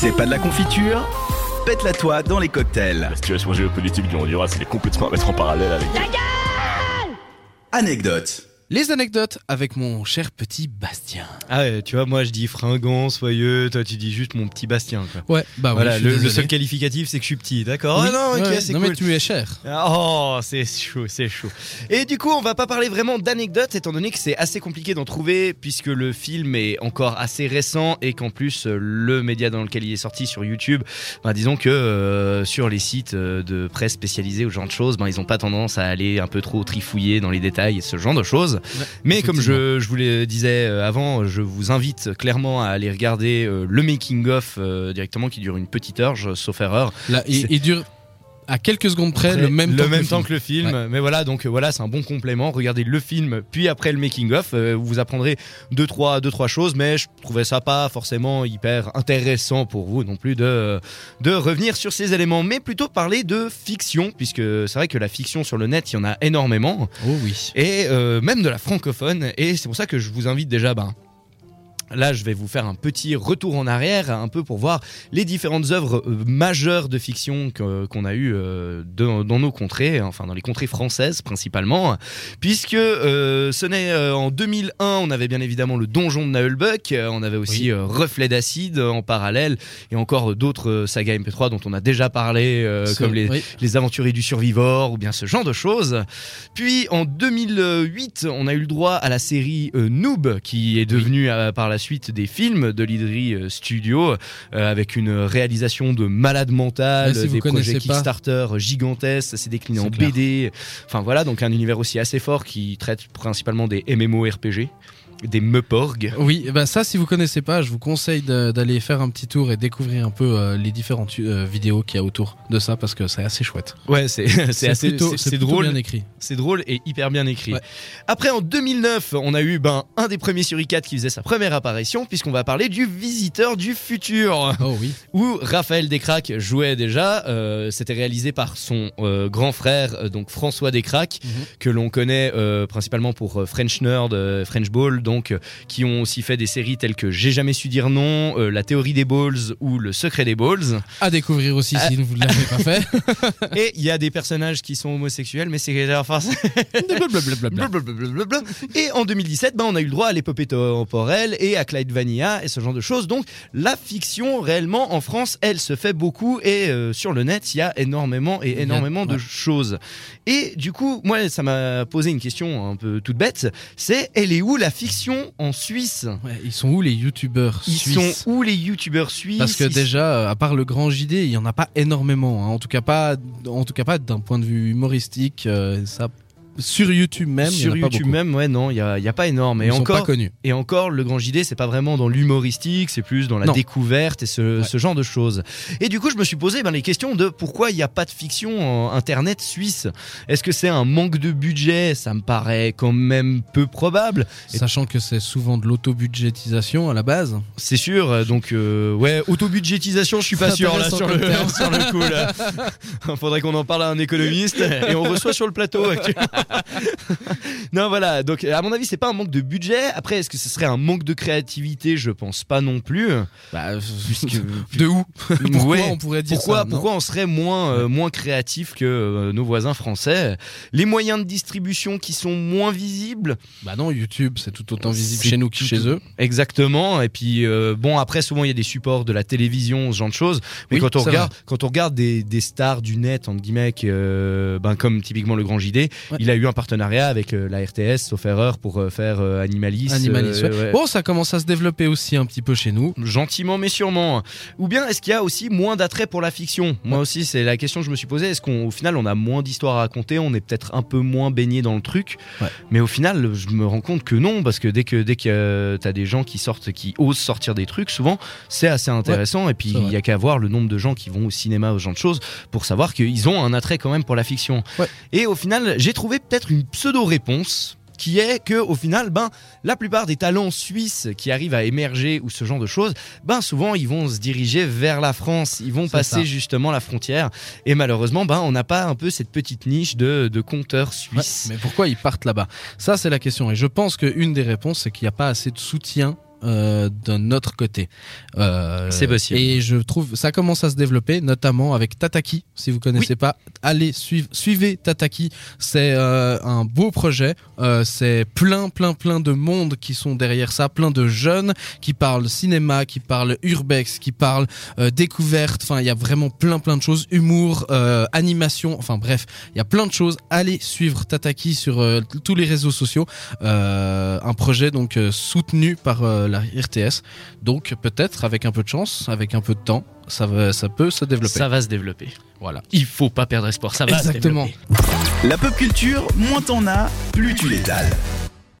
C'est pas de la confiture Pète-la toi dans les cocktails. La situation géopolitique du Honduras, elle est complètement à mettre en parallèle avec... Anecdote. Les anecdotes avec mon cher petit Bastien. Ah ouais, tu vois, moi je dis fringant, soyeux, toi tu dis juste mon petit Bastien. Quoi. Ouais, bah voilà, le, le seul qualificatif c'est que je suis petit, d'accord Oui, Ah non, ok, ouais, c'est non, cool. mais tu es cher. Ah, Oh, c'est chaud, c'est chaud. Et du coup, on va pas parler vraiment d'anecdotes, étant donné que c'est assez compliqué d'en trouver, puisque le film est encore assez récent et qu'en plus, euh, le média dans lequel il est sorti sur YouTube, ben, disons que euh, sur les sites euh, de presse spécialisés ou ce genre de choses, ben, ils ont pas tendance à aller un peu trop trifouiller dans les détails et ce genre de choses. Mais comme je, je vous le disais euh, avant, je vous invite clairement à aller regarder euh, le making-of euh, directement qui dure une petite heure, sauf erreur. Là, il, C'est- il dure à quelques secondes près Après, le même temps, que, le temps film. que le film. Mais voilà, donc euh, voilà, c'est un bon complément. Regardez le film, puis après le making of, euh, vous apprendrez deux trois deux trois choses. Mais je trouvais ça pas forcément hyper intéressant pour vous non plus de de revenir sur ces éléments, mais plutôt parler de fiction, puisque c'est vrai que la fiction sur le net, il y en a énormément Oh oui. et euh, même de la francophone. Et c'est pour ça que je vous invite déjà, ben, Là, je vais vous faire un petit retour en arrière, un peu pour voir les différentes œuvres euh, majeures de fiction qu'on a eues euh, dans nos contrées, enfin dans les contrées françaises principalement, puisque euh, ce n'est euh, en 2001, on avait bien évidemment le Donjon de Naheulbeuk, euh, on avait aussi Oui. euh, Reflet d'acide en parallèle, et encore d'autres sagas MP3 dont on a déjà parlé, comme les, oui. les aventuriers du survivor ou bien ce genre de choses. Puis en 2008, on a eu le droit à la série Noob qui est devenue par la suite des films de l'Idri euh, Studio euh, avec une réalisation de malade mental, si des projets pas. Kickstarter gigantesques, c'est décliné en clair. BD. Enfin voilà, donc un univers aussi assez fort qui traite principalement des MMORPG, des Meuporg. Oui, bah ça, si vous connaissez pas, je vous conseille d'aller faire un petit tour et découvrir un peu euh, les différentes euh, vidéos qu'il y a autour de ça parce que c'est assez chouette. Ouais, c'est c'est assez c'est- drôle. bien écrit. C'est drôle et hyper bien écrit. Ouais. Après, en 2009, on a eu ben, un des premiers Suricat qui faisait sa première apparition, puisqu'on va parler du Visiteur du Futur, Oh oui. où Raphaël Descraques jouait déjà. Euh, C'était réalisé par son grand frère, donc François Descraques, Mhm. que l'on connaît principalement pour French Nerd, French Ball, donc euh, qui ont aussi fait des séries telles que J'ai jamais su dire non, euh, La théorie des balls ou Le secret des balls. À découvrir aussi si vous ne l'avez pas fait. Et il y a des personnages qui sont homosexuels, mais c'est enfin. Et en 2017, ben, on a eu le droit à l'épopée temporelle et à Clyde Vanilla et ce genre de choses. Donc la fiction réellement en France, elle se fait beaucoup et euh, sur le net, il y a énormément et énormément de ouais. choses. Et du coup, moi, ça m'a posé une question un peu toute bête. C'est elle est où la fiction? En Suisse Ouais, ils sont où les youtubeurs Ils suisses? sont où les youtubeurs suisses? Parce que Ils- déjà, à part le grand JD, il y en a pas énormément. hein. En tout cas pas, en tout cas pas d'un point de vue humoristique. euh, ça, sur YouTube même, y sur en a pas YouTube même, ouais, non, il y a, y a pas énorme. Et Ils sont encore, pas connus. Et encore, le grand JD, c'est pas vraiment dans l'humoristique, c'est plus dans la Non. découverte et ce, Ouais. ce genre de choses. Et du coup, je me suis posé ben, les questions de pourquoi il n'y a pas de fiction en internet suisse. Est-ce que c'est un manque de budget? Ça me paraît quand même peu probable. Et- Sachant que c'est souvent de l'autobudgétisation à la base. C'est sûr. Donc, euh, ouais, autobudgétisation, je suis pas sûr là sur le, sur coup. Là. Faudrait qu'on en parle à un économiste et on reçoit sur le plateau actuellement. non, voilà. Donc, à mon avis, c'est pas un manque de budget. Après, est-ce que ce serait un manque de créativité? Je pense pas non plus. Bah, Puisque- de où? Pourquoi Ouais. on pourrait dire Pourquoi, ça pourquoi on serait moins, euh, moins créatif que euh, nos voisins français? Les moyens de distribution qui sont moins visibles? Bah non, YouTube, c'est tout autant visible chez nous que chez eux. Exactement. Et puis, euh, bon, après, souvent, il y a des supports de la télévision, ce genre de choses. Mais Oui, quand, on regarde, quand on regarde des, des stars du net, entre guillemets, euh, ben, comme typiquement le Grand JD, Ouais. il a eu un partenariat avec euh, la RTS, sauf erreur, pour euh, faire euh, Animalis. Animalis, euh, ouais. ouais. Bon, ça commence à se développer aussi un petit peu chez nous. Gentiment mais sûrement. Ou bien est-ce qu'il y a aussi moins d'attrait pour la fiction? Moi aussi, c'est la question que je me suis posée. Est-ce qu'au final, on a moins d'histoires à raconter On est peut-être un peu moins baigné dans le truc? Ouais. Mais au final, je me rends compte que non, parce que dès que dès que t'as des gens qui sortent, qui osent sortir des trucs, souvent c'est assez intéressant. Et puis il vrai. y a qu'à voir le nombre de gens qui vont au cinéma, ce genre de choses, pour savoir qu'ils ont un attrait quand même pour la fiction. Ouais. Et au final, j'ai trouvé peut-être une pseudo réponse qui est que au final ben la plupart des talents suisses qui arrivent à émerger ou ce genre de choses ben souvent ils vont se diriger vers la France ils vont passer ça. justement la frontière et malheureusement ben on n'a pas un peu cette petite niche de, de Ouais, suisses mais pourquoi ils partent là-bas? Ça, c'est la question. Et je pense qu'une des réponses, c'est qu'il n'y a pas assez de soutien euh, d'un autre côté. Euh, C'est possible. Et je trouve ça commence à se développer, notamment avec Tataki. Si vous connaissez pas, allez suivre, suivez Tataki. C'est euh, un beau projet. C'est plein, plein, plein de monde qui sont derrière ça, plein de jeunes qui parlent cinéma, qui parlent urbex, qui parlent découverte. Enfin, il y a vraiment plein, plein de choses, humour, animation. Enfin bref, il y a plein de choses. Allez suivre Tataki sur tous les réseaux sociaux. Un projet donc soutenu par la RTS. Donc peut-être avec un peu de chance, avec un peu de temps, ça va, ça peut se développer. Ça va se développer. Voilà. Il faut pas perdre espoir, ça va Exactement. se développer. La pop culture, moins t'en as, plus tu l'étales.